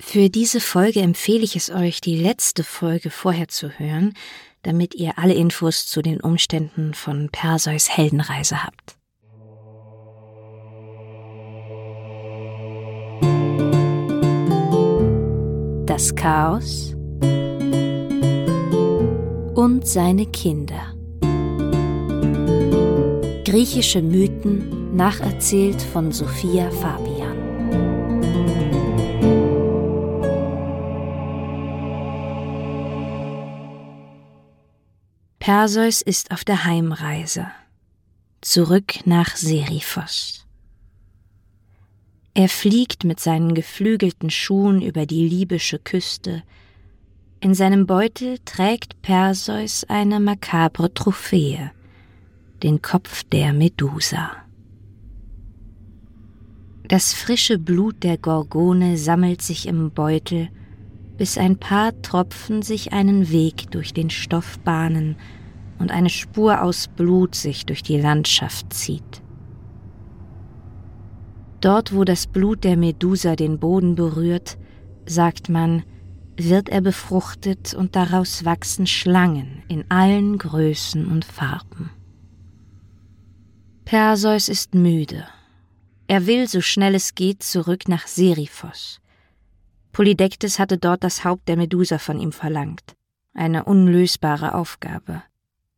Für diese Folge empfehle ich es euch, die letzte Folge vorher zu hören, damit ihr alle Infos zu den Umständen von Perseus Heldenreise habt. Das Chaos und seine Kinder. Griechische Mythen nacherzählt von Sophia Fabian. Perseus ist auf der Heimreise. Zurück nach Seriphos. Er fliegt mit seinen geflügelten Schuhen über die libysche Küste. In seinem Beutel trägt Perseus eine makabre Trophäe, den Kopf der Medusa. Das frische Blut der Gorgone sammelt sich im Beutel, bis ein paar Tropfen sich einen Weg durch den Stoff bahnen und eine Spur aus Blut sich durch die Landschaft zieht. Dort, wo das Blut der Medusa den Boden berührt, sagt man, wird er befruchtet und daraus wachsen Schlangen in allen Größen und Farben. Perseus ist müde. Er will, so schnell es geht, zurück nach Seriphos. Polydektes hatte dort das Haupt der Medusa von ihm verlangt. Eine unlösbare Aufgabe.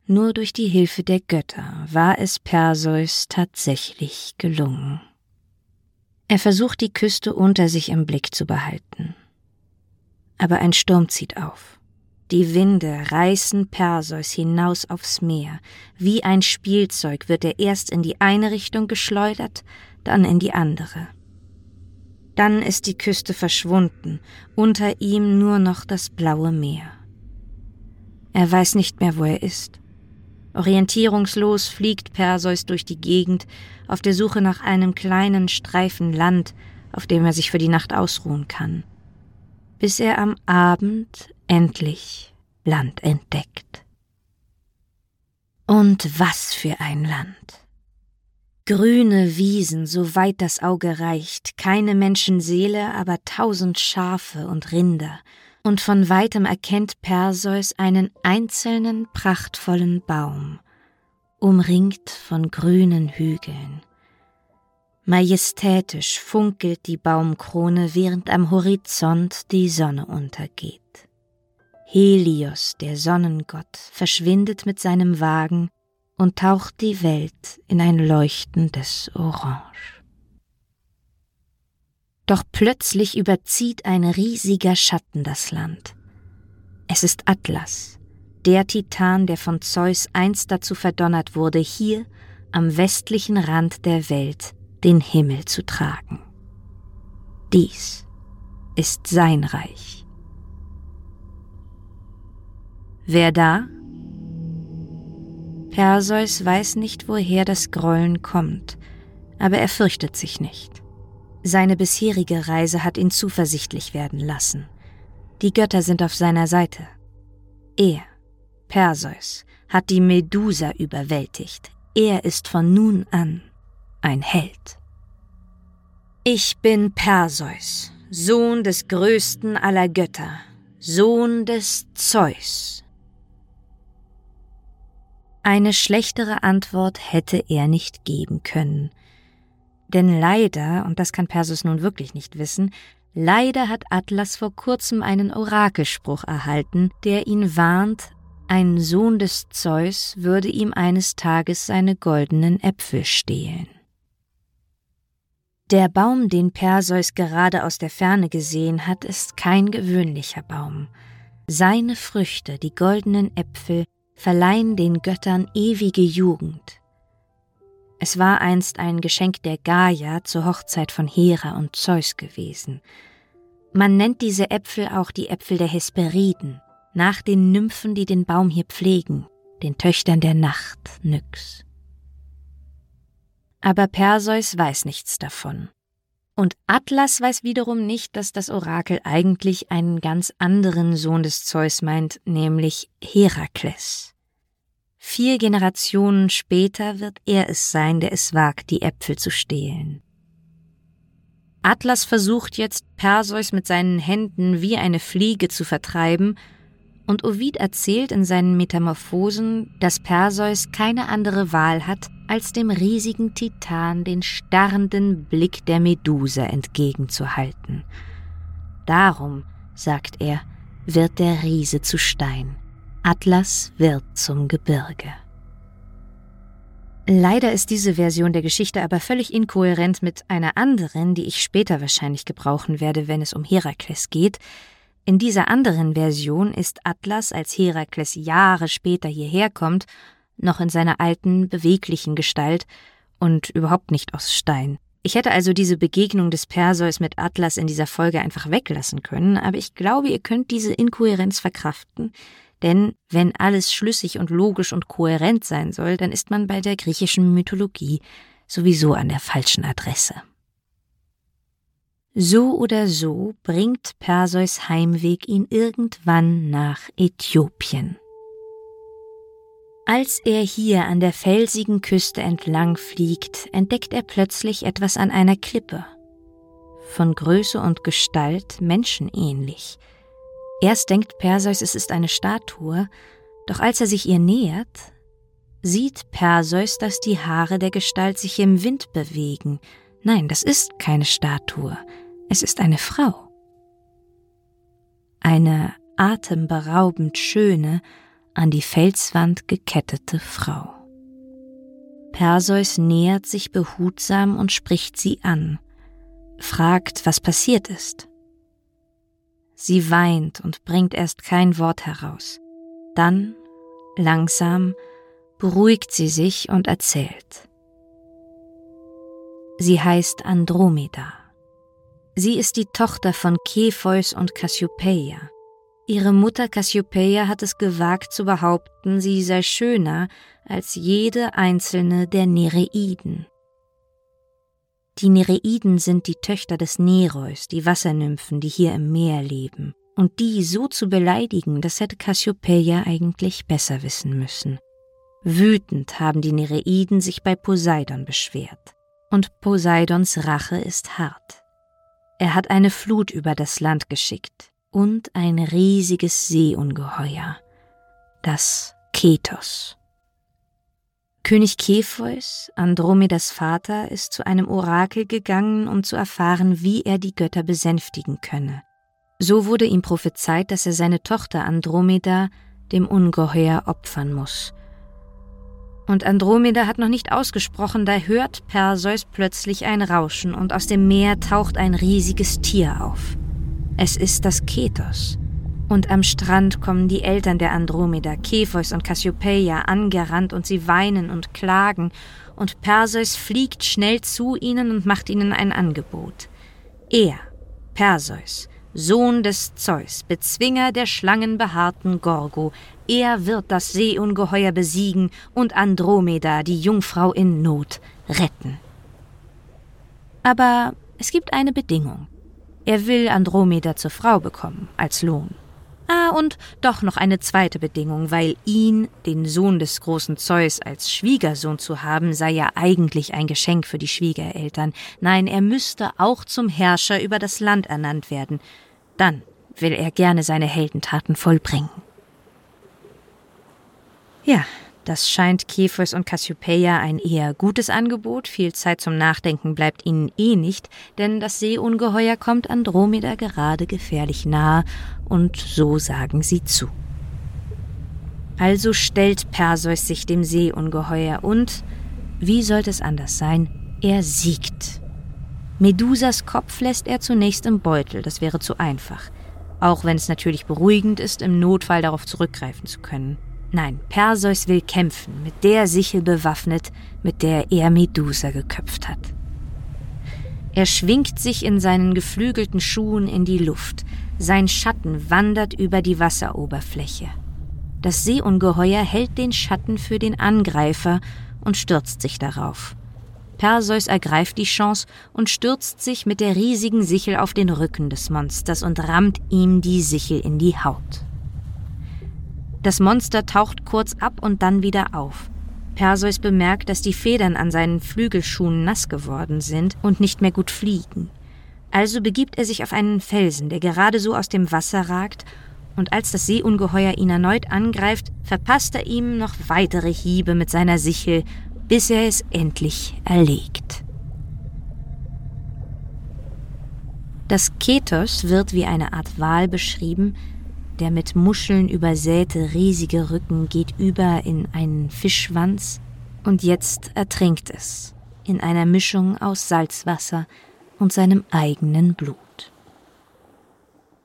Nur durch die Hilfe der Götter war es Perseus tatsächlich gelungen. Er versucht die Küste unter sich im Blick zu behalten. Aber ein Sturm zieht auf. Die Winde reißen Perseus hinaus aufs Meer. Wie ein Spielzeug wird er erst in die eine Richtung geschleudert, dann in die andere. Dann ist die Küste verschwunden, unter ihm nur noch das blaue Meer. Er weiß nicht mehr, wo er ist. Orientierungslos fliegt Perseus durch die Gegend auf der Suche nach einem kleinen Streifen Land, auf dem er sich für die Nacht ausruhen kann, bis er am Abend endlich Land entdeckt. Und was für ein Land. Grüne Wiesen, so weit das Auge reicht, keine Menschenseele, aber tausend Schafe und Rinder, und von weitem erkennt Perseus einen einzelnen prachtvollen Baum, umringt von grünen Hügeln. Majestätisch funkelt die Baumkrone, während am Horizont die Sonne untergeht. Helios, der Sonnengott, verschwindet mit seinem Wagen und taucht die Welt in ein leuchtendes Orange. Doch plötzlich überzieht ein riesiger Schatten das Land. Es ist Atlas, der Titan, der von Zeus einst dazu verdonnert wurde, hier am westlichen Rand der Welt den Himmel zu tragen. Dies ist sein Reich. Wer da? Perseus weiß nicht, woher das Grollen kommt, aber er fürchtet sich nicht. Seine bisherige Reise hat ihn zuversichtlich werden lassen. Die Götter sind auf seiner Seite. Er, Perseus, hat die Medusa überwältigt. Er ist von nun an ein Held. Ich bin Perseus, Sohn des größten aller Götter, Sohn des Zeus. Eine schlechtere Antwort hätte er nicht geben können, denn leider, und das kann Perseus nun wirklich nicht wissen, leider hat Atlas vor kurzem einen Orakelspruch erhalten, der ihn warnt, ein Sohn des Zeus würde ihm eines Tages seine goldenen Äpfel stehlen. Der Baum, den Perseus gerade aus der Ferne gesehen hat, ist kein gewöhnlicher Baum. Seine Früchte, die goldenen Äpfel, verleihen den Göttern ewige Jugend. Es war einst ein Geschenk der Gaia zur Hochzeit von Hera und Zeus gewesen. Man nennt diese Äpfel auch die Äpfel der Hesperiden, nach den Nymphen, die den Baum hier pflegen, den Töchtern der Nacht, Nyx. Aber Perseus weiß nichts davon. Und Atlas weiß wiederum nicht, dass das Orakel eigentlich einen ganz anderen Sohn des Zeus meint, nämlich Herakles. Vier Generationen später wird er es sein, der es wagt, die Äpfel zu stehlen. Atlas versucht jetzt, Perseus mit seinen Händen wie eine Fliege zu vertreiben, und Ovid erzählt in seinen Metamorphosen, dass Perseus keine andere Wahl hat, als dem riesigen Titan den starrenden Blick der Medusa entgegenzuhalten. Darum, sagt er, wird der Riese zu Stein. Atlas wird zum Gebirge. Leider ist diese Version der Geschichte aber völlig inkohärent mit einer anderen, die ich später wahrscheinlich gebrauchen werde, wenn es um Herakles geht. In dieser anderen Version ist Atlas, als Herakles Jahre später hierher kommt, noch in seiner alten, beweglichen Gestalt und überhaupt nicht aus Stein. Ich hätte also diese Begegnung des Perseus mit Atlas in dieser Folge einfach weglassen können, aber ich glaube, ihr könnt diese Inkohärenz verkraften, denn wenn alles schlüssig und logisch und kohärent sein soll, dann ist man bei der griechischen Mythologie sowieso an der falschen Adresse. So oder so bringt Perseus Heimweg ihn irgendwann nach Äthiopien. Als er hier an der felsigen Küste entlang fliegt, entdeckt er plötzlich etwas an einer Klippe. Von Größe und Gestalt menschenähnlich. Erst denkt Perseus, es ist eine Statue, doch als er sich ihr nähert, sieht Perseus, dass die Haare der Gestalt sich im Wind bewegen. Nein, das ist keine Statue, es ist eine Frau. Eine atemberaubend schöne, an die Felswand gekettete Frau. Perseus nähert sich behutsam und spricht sie an, fragt, was passiert ist. Sie weint und bringt erst kein Wort heraus. Dann, langsam, beruhigt sie sich und erzählt. Sie heißt Andromeda. Sie ist die Tochter von Kepheus und Cassiopeia. Ihre Mutter Cassiopeia hat es gewagt zu behaupten, sie sei schöner als jede einzelne der Nereiden. Die Nereiden sind die Töchter des Nereus, die Wassernymphen, die hier im Meer leben. Und die so zu beleidigen, das hätte Cassiopeia eigentlich besser wissen müssen. Wütend haben die Nereiden sich bei Poseidon beschwert. Und Poseidons Rache ist hart. Er hat eine Flut über das Land geschickt und ein riesiges Seeungeheuer, das Ketos. König Kepheus, Andromedas Vater, ist zu einem Orakel gegangen, um zu erfahren, wie er die Götter besänftigen könne. So wurde ihm prophezeit, dass er seine Tochter Andromeda dem Ungeheuer opfern muss. Und Andromeda hat noch nicht ausgesprochen, da hört Perseus plötzlich ein Rauschen und aus dem Meer taucht ein riesiges Tier auf. Es ist das Ketos. Und am Strand kommen die Eltern der Andromeda, Kepheus und Cassiopeia, angerannt und sie weinen und klagen, und Perseus fliegt schnell zu ihnen und macht ihnen ein Angebot. Er, Perseus, Sohn des Zeus, Bezwinger der schlangenbehaarten Gorgo, er wird das Seeungeheuer besiegen und Andromeda, die Jungfrau in Not, retten. Aber es gibt eine Bedingung. Er will Andromeda zur Frau bekommen, als Lohn. Ah, und doch noch eine zweite Bedingung, weil ihn, den Sohn des großen Zeus, als Schwiegersohn zu haben, sei ja eigentlich ein Geschenk für die Schwiegereltern. Nein, er müsste auch zum Herrscher über das Land ernannt werden. Dann will er gerne seine Heldentaten vollbringen. Ja, das scheint Kepheus und Cassiopeia ein eher gutes Angebot, viel Zeit zum Nachdenken bleibt ihnen eh nicht, denn das Seeungeheuer kommt Andromeda gerade gefährlich nahe, und so sagen sie zu. Also stellt Perseus sich dem Seeungeheuer und, wie sollte es anders sein, er siegt. Medusas Kopf lässt er zunächst im Beutel, das wäre zu einfach, auch wenn es natürlich beruhigend ist, im Notfall darauf zurückgreifen zu können. Nein, Perseus will kämpfen, mit der Sichel bewaffnet, mit der er Medusa geköpft hat. Er schwingt sich in seinen geflügelten Schuhen in die Luft, sein Schatten wandert über die Wasseroberfläche. Das Seeungeheuer hält den Schatten für den Angreifer und stürzt sich darauf. Perseus ergreift die Chance und stürzt sich mit der riesigen Sichel auf den Rücken des Monsters und rammt ihm die Sichel in die Haut. Das Monster taucht kurz ab und dann wieder auf. Perseus bemerkt, dass die Federn an seinen Flügelschuhen nass geworden sind und nicht mehr gut fliegen. Also begibt er sich auf einen Felsen, der gerade so aus dem Wasser ragt, und als das Seeungeheuer ihn erneut angreift, verpasst er ihm noch weitere Hiebe mit seiner Sichel, bis er es endlich erlegt. Das Ketos wird wie eine Art Wal beschrieben, der mit Muscheln übersäte riesige Rücken geht über in einen Fischschwanz und jetzt ertrinkt es in einer Mischung aus Salzwasser und seinem eigenen Blut.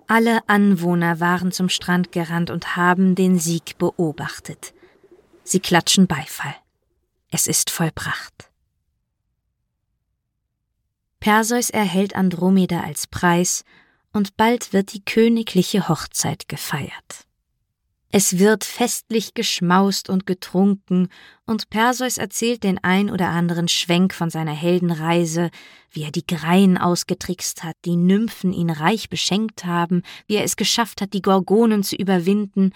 Alle Anwohner waren zum Strand gerannt und haben den Sieg beobachtet. Sie klatschen Beifall. Es ist vollbracht. Perseus erhält Andromeda als Preis und bald wird die königliche Hochzeit gefeiert. Es wird festlich geschmaust und getrunken, und Perseus erzählt den ein oder anderen Schwenk von seiner Heldenreise, wie er die Greien ausgetrickst hat, die Nymphen ihn reich beschenkt haben, wie er es geschafft hat, die Gorgonen zu überwinden.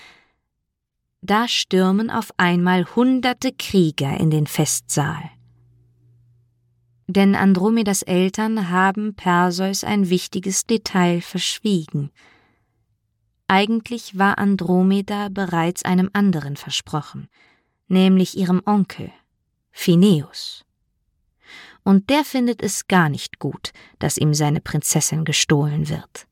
Da stürmen auf einmal hunderte Krieger in den Festsaal. Denn Andromedas Eltern haben Perseus ein wichtiges Detail verschwiegen – eigentlich war Andromeda bereits einem anderen versprochen, nämlich ihrem Onkel, Phineus. Und der findet es gar nicht gut, dass ihm seine Prinzessin gestohlen wird.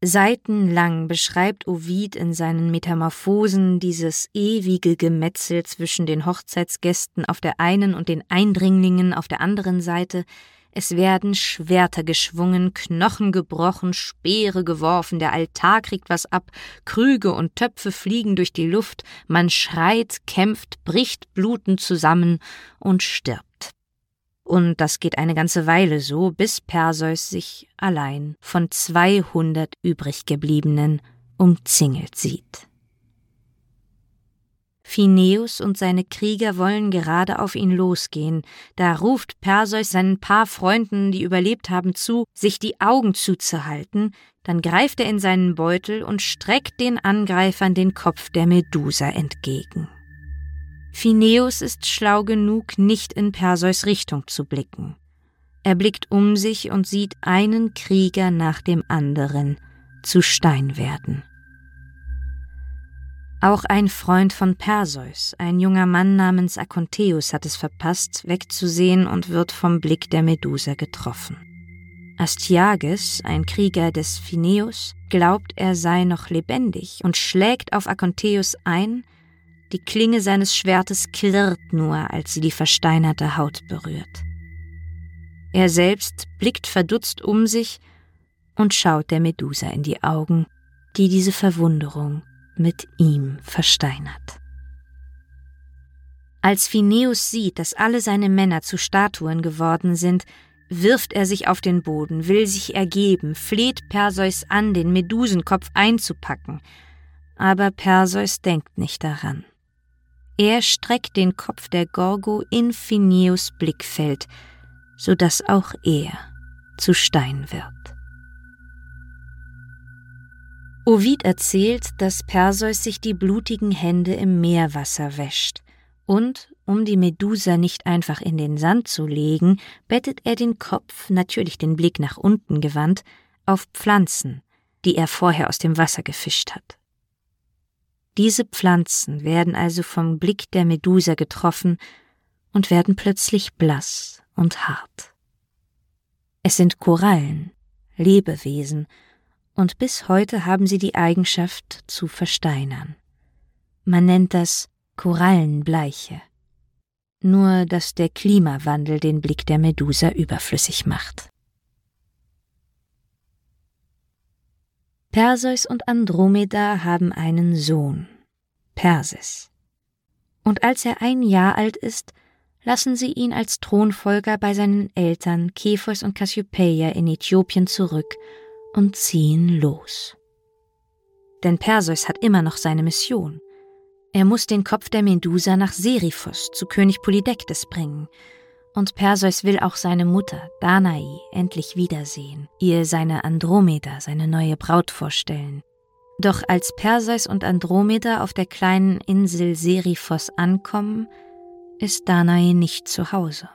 Seitenlang beschreibt Ovid in seinen Metamorphosen dieses ewige Gemetzel zwischen den Hochzeitsgästen auf der einen und den Eindringlingen auf der anderen Seite, es werden Schwerter geschwungen, Knochen gebrochen, Speere geworfen, der Altar kriegt was ab, Krüge und Töpfe fliegen durch die Luft, man schreit, kämpft, bricht blutend zusammen und stirbt. Und das geht eine ganze Weile so, bis Perseus sich allein von zweihundert übriggebliebenen umzingelt sieht. Phineus und seine Krieger wollen gerade auf ihn losgehen. Da ruft Perseus seinen paar Freunden, die überlebt haben, zu, sich die Augen zuzuhalten. Dann greift er in seinen Beutel und streckt den Angreifern den Kopf der Medusa entgegen. Phineus ist schlau genug, nicht in Perseus Richtung zu blicken. Er blickt um sich und sieht einen Krieger nach dem anderen zu Stein werden. Auch ein Freund von Perseus, ein junger Mann namens Akontheus, hat es verpasst, wegzusehen und wird vom Blick der Medusa getroffen. Astyages, ein Krieger des Phineus, glaubt, er sei noch lebendig und schlägt auf Akontheus ein, die Klinge seines Schwertes klirrt nur, als sie die versteinerte Haut berührt. Er selbst blickt verdutzt um sich und schaut der Medusa in die Augen, die diese Verwunderung mit ihm versteinert. Als Phineus sieht, dass alle seine Männer zu Statuen geworden sind, wirft er sich auf den Boden, will sich ergeben, fleht Perseus an, den Medusenkopf einzupacken. Aber Perseus denkt nicht daran. Er streckt den Kopf der Gorgo in Phineus Blickfeld, so dass auch er zu Stein wird. Ovid erzählt, dass Perseus sich die blutigen Hände im Meerwasser wäscht und, um die Medusa nicht einfach in den Sand zu legen, bettet er den Kopf, natürlich den Blick nach unten gewandt, auf Pflanzen, die er vorher aus dem Wasser gefischt hat. Diese Pflanzen werden also vom Blick der Medusa getroffen und werden plötzlich blass und hart. Es sind Korallen, Lebewesen, und bis heute haben sie die Eigenschaft zu versteinern. Man nennt das Korallenbleiche. Nur dass der Klimawandel den Blick der Medusa überflüssig macht. Perseus und Andromeda haben einen Sohn, Perses. Und als er ein Jahr alt ist, lassen sie ihn als Thronfolger bei seinen Eltern Kephos und Cassiopeia in Äthiopien zurück und ziehen los. Denn Perseus hat immer noch seine Mission. Er muss den Kopf der Medusa nach Seriphos zu König Polydektes bringen. Und Perseus will auch seine Mutter, Danae, endlich wiedersehen, ihr seine Andromeda, seine neue Braut vorstellen. Doch als Perseus und Andromeda auf der kleinen Insel Seriphos ankommen, ist Danae nicht zu Hause.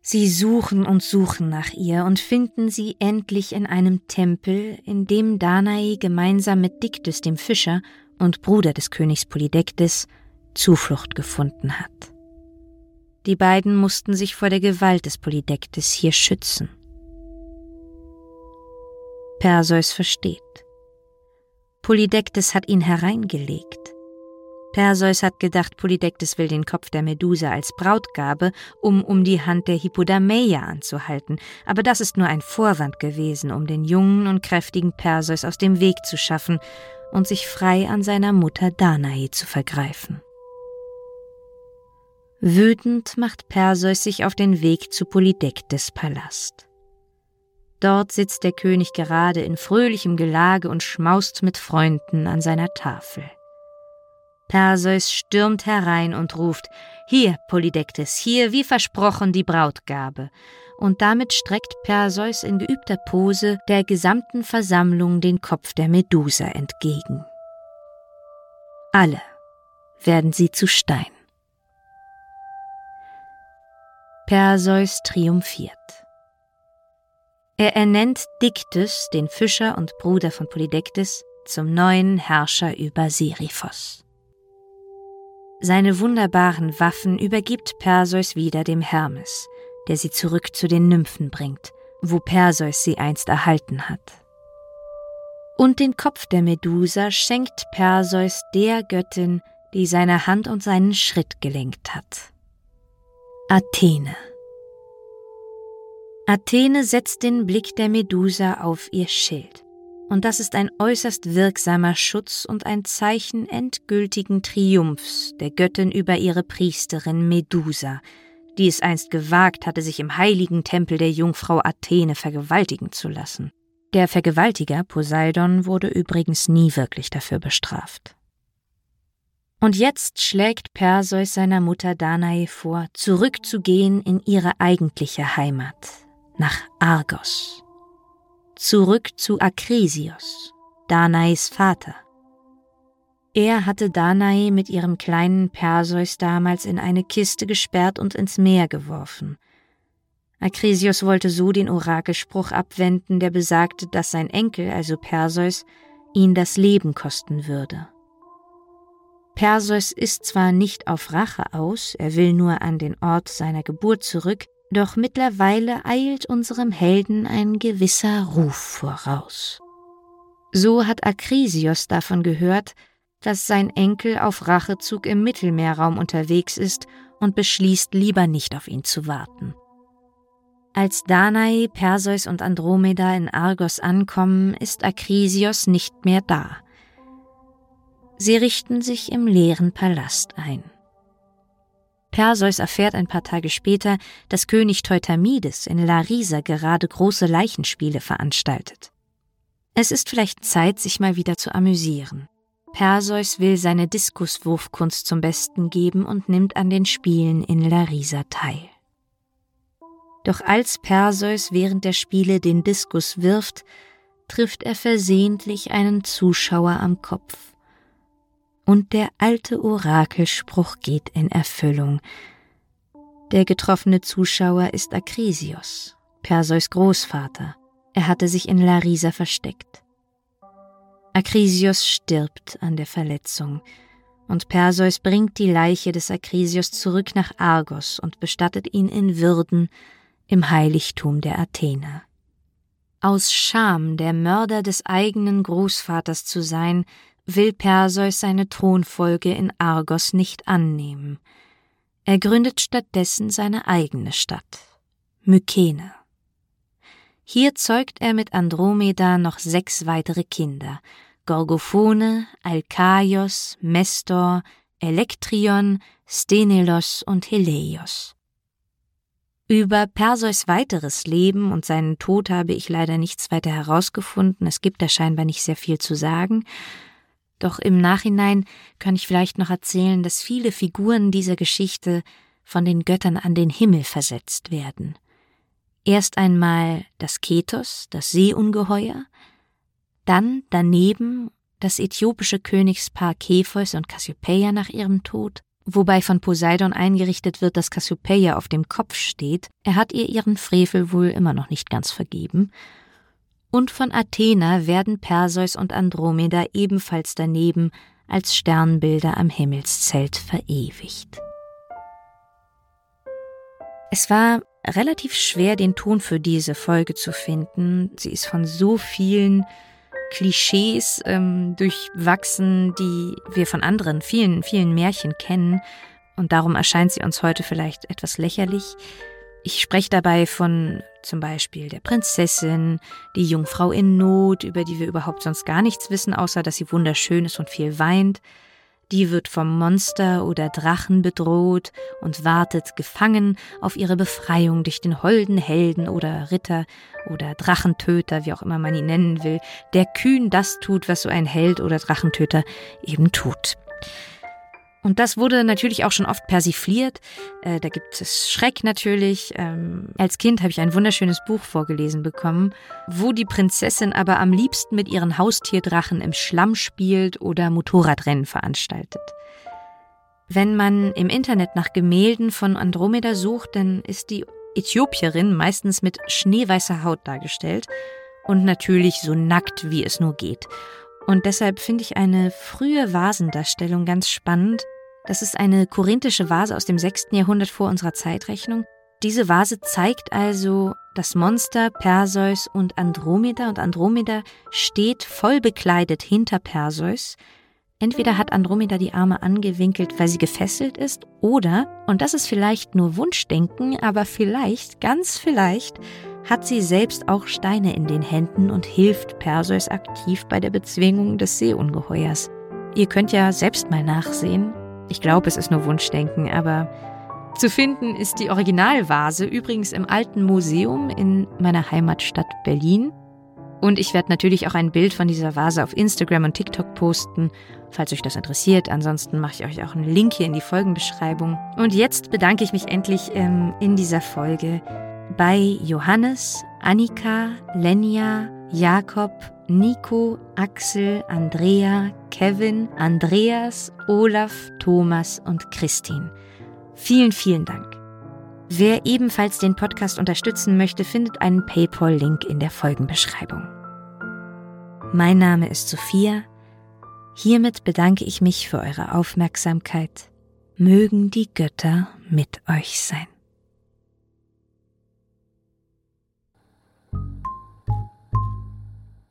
Sie suchen und suchen nach ihr und finden sie endlich in einem Tempel, in dem Danae gemeinsam mit Diktis dem Fischer und Bruder des Königs Polydektes Zuflucht gefunden hat. Die beiden mussten sich vor der Gewalt des Polydektes hier schützen. Perseus versteht. Polydektes hat ihn hereingelegt. Perseus hat gedacht, Polydektes will den Kopf der Medusa als Brautgabe, um um die Hand der Hippodameia anzuhalten, aber das ist nur ein Vorwand gewesen, um den jungen und kräftigen Perseus aus dem Weg zu schaffen und sich frei an seiner Mutter Danae zu vergreifen. Wütend macht Perseus sich auf den Weg zu Polydektes Palast. Dort sitzt der König gerade in fröhlichem Gelage und schmaust mit Freunden an seiner Tafel. Perseus stürmt herein und ruft Hier, Polydektes, hier wie versprochen die Brautgabe. Und damit streckt Perseus in geübter Pose der gesamten Versammlung den Kopf der Medusa entgegen. Alle werden sie zu Stein. Perseus triumphiert. Er ernennt Diktis, den Fischer und Bruder von Polydektes, zum neuen Herrscher über Seriphos. Seine wunderbaren Waffen übergibt Perseus wieder dem Hermes, der sie zurück zu den Nymphen bringt, wo Perseus sie einst erhalten hat. Und den Kopf der Medusa schenkt Perseus der Göttin, die seine Hand und seinen Schritt gelenkt hat. Athene. Athene setzt den Blick der Medusa auf ihr Schild und das ist ein äußerst wirksamer Schutz und ein Zeichen endgültigen Triumphs der Göttin über ihre Priesterin Medusa, die es einst gewagt hatte, sich im heiligen Tempel der Jungfrau Athene vergewaltigen zu lassen. Der Vergewaltiger Poseidon wurde übrigens nie wirklich dafür bestraft. Und jetzt schlägt Perseus seiner Mutter Danae vor, zurückzugehen in ihre eigentliche Heimat, nach Argos zurück zu Akrisios, Danais Vater. Er hatte Danae mit ihrem kleinen Perseus damals in eine Kiste gesperrt und ins Meer geworfen. Akrisios wollte so den Orakelspruch abwenden, der besagte, dass sein Enkel, also Perseus, ihn das Leben kosten würde. Perseus ist zwar nicht auf Rache aus, er will nur an den Ort seiner Geburt zurück, doch mittlerweile eilt unserem Helden ein gewisser Ruf voraus. So hat Akrisios davon gehört, dass sein Enkel auf Rachezug im Mittelmeerraum unterwegs ist und beschließt, lieber nicht auf ihn zu warten. Als Danae, Perseus und Andromeda in Argos ankommen, ist Akrisios nicht mehr da. Sie richten sich im leeren Palast ein. Perseus erfährt ein paar Tage später, dass König Teutamides in Larisa gerade große Leichenspiele veranstaltet. Es ist vielleicht Zeit, sich mal wieder zu amüsieren. Perseus will seine Diskuswurfkunst zum Besten geben und nimmt an den Spielen in Larisa teil. Doch als Perseus während der Spiele den Diskus wirft, trifft er versehentlich einen Zuschauer am Kopf und der alte Orakelspruch geht in Erfüllung. Der getroffene Zuschauer ist Akrisios, Perseus Großvater. Er hatte sich in Larisa versteckt. Akrisios stirbt an der Verletzung, und Perseus bringt die Leiche des Akrisios zurück nach Argos und bestattet ihn in Würden im Heiligtum der Athener. Aus Scham, der Mörder des eigenen Großvaters zu sein, will Perseus seine Thronfolge in Argos nicht annehmen. Er gründet stattdessen seine eigene Stadt, Mykene. Hier zeugt er mit Andromeda noch sechs weitere Kinder, Gorgophone, Alkaios, Mestor, Elektrion, Stenelos und Heleios. Über Perseus weiteres Leben und seinen Tod habe ich leider nichts weiter herausgefunden, es gibt da scheinbar nicht sehr viel zu sagen, doch im Nachhinein kann ich vielleicht noch erzählen, dass viele Figuren dieser Geschichte von den Göttern an den Himmel versetzt werden. Erst einmal das Ketos, das Seeungeheuer, dann daneben das äthiopische Königspaar Kepheus und Cassiopeia nach ihrem Tod, wobei von Poseidon eingerichtet wird, dass Cassiopeia auf dem Kopf steht. Er hat ihr ihren Frevel wohl immer noch nicht ganz vergeben. Und von Athena werden Perseus und Andromeda ebenfalls daneben als Sternbilder am Himmelszelt verewigt. Es war relativ schwer, den Ton für diese Folge zu finden. Sie ist von so vielen Klischees ähm, durchwachsen, die wir von anderen, vielen, vielen Märchen kennen. Und darum erscheint sie uns heute vielleicht etwas lächerlich. Ich spreche dabei von zum Beispiel der Prinzessin, die Jungfrau in Not, über die wir überhaupt sonst gar nichts wissen, außer dass sie wunderschön ist und viel weint. Die wird vom Monster oder Drachen bedroht und wartet gefangen auf ihre Befreiung durch den holden Helden oder Ritter oder Drachentöter, wie auch immer man ihn nennen will, der kühn das tut, was so ein Held oder Drachentöter eben tut. Und das wurde natürlich auch schon oft persifliert. Äh, da gibt es Schreck natürlich. Ähm, als Kind habe ich ein wunderschönes Buch vorgelesen bekommen, wo die Prinzessin aber am liebsten mit ihren Haustierdrachen im Schlamm spielt oder Motorradrennen veranstaltet. Wenn man im Internet nach Gemälden von Andromeda sucht, dann ist die Äthiopierin meistens mit schneeweißer Haut dargestellt und natürlich so nackt, wie es nur geht. Und deshalb finde ich eine frühe Vasendarstellung ganz spannend, das ist eine korinthische Vase aus dem 6. Jahrhundert vor unserer Zeitrechnung. Diese Vase zeigt also das Monster Perseus und Andromeda und Andromeda steht voll bekleidet hinter Perseus. Entweder hat Andromeda die Arme angewinkelt, weil sie gefesselt ist, oder, und das ist vielleicht nur Wunschdenken, aber vielleicht, ganz vielleicht, hat sie selbst auch Steine in den Händen und hilft Perseus aktiv bei der Bezwingung des Seeungeheuers. Ihr könnt ja selbst mal nachsehen, ich glaube, es ist nur Wunschdenken, aber zu finden ist die Originalvase übrigens im Alten Museum in meiner Heimatstadt Berlin. Und ich werde natürlich auch ein Bild von dieser Vase auf Instagram und TikTok posten, falls euch das interessiert. Ansonsten mache ich euch auch einen Link hier in die Folgenbeschreibung. Und jetzt bedanke ich mich endlich ähm, in dieser Folge bei Johannes, Annika, Lenja, Jakob, Nico, Axel, Andrea, Kevin, Andreas, Olaf, Thomas und Christine. Vielen, vielen Dank. Wer ebenfalls den Podcast unterstützen möchte, findet einen PayPal-Link in der Folgenbeschreibung. Mein Name ist Sophia. Hiermit bedanke ich mich für eure Aufmerksamkeit. Mögen die Götter mit euch sein.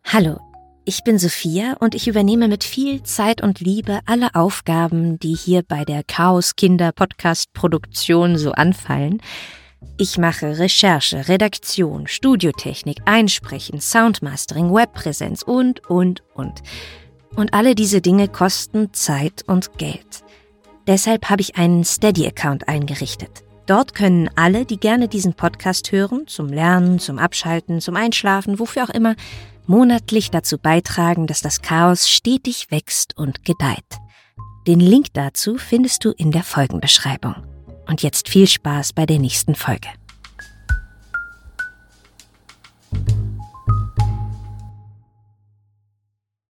Hallo, ich bin Sophia und ich übernehme mit viel Zeit und Liebe alle Aufgaben, die hier bei der Chaos Kinder Podcast Produktion so anfallen. Ich mache Recherche, Redaktion, Studiotechnik, Einsprechen, Soundmastering, Webpräsenz und, und, und. Und alle diese Dinge kosten Zeit und Geld. Deshalb habe ich einen Steady-Account eingerichtet. Dort können alle, die gerne diesen Podcast hören, zum Lernen, zum Abschalten, zum Einschlafen, wofür auch immer, monatlich dazu beitragen, dass das Chaos stetig wächst und gedeiht. Den Link dazu findest du in der Folgenbeschreibung. Und jetzt viel Spaß bei der nächsten Folge.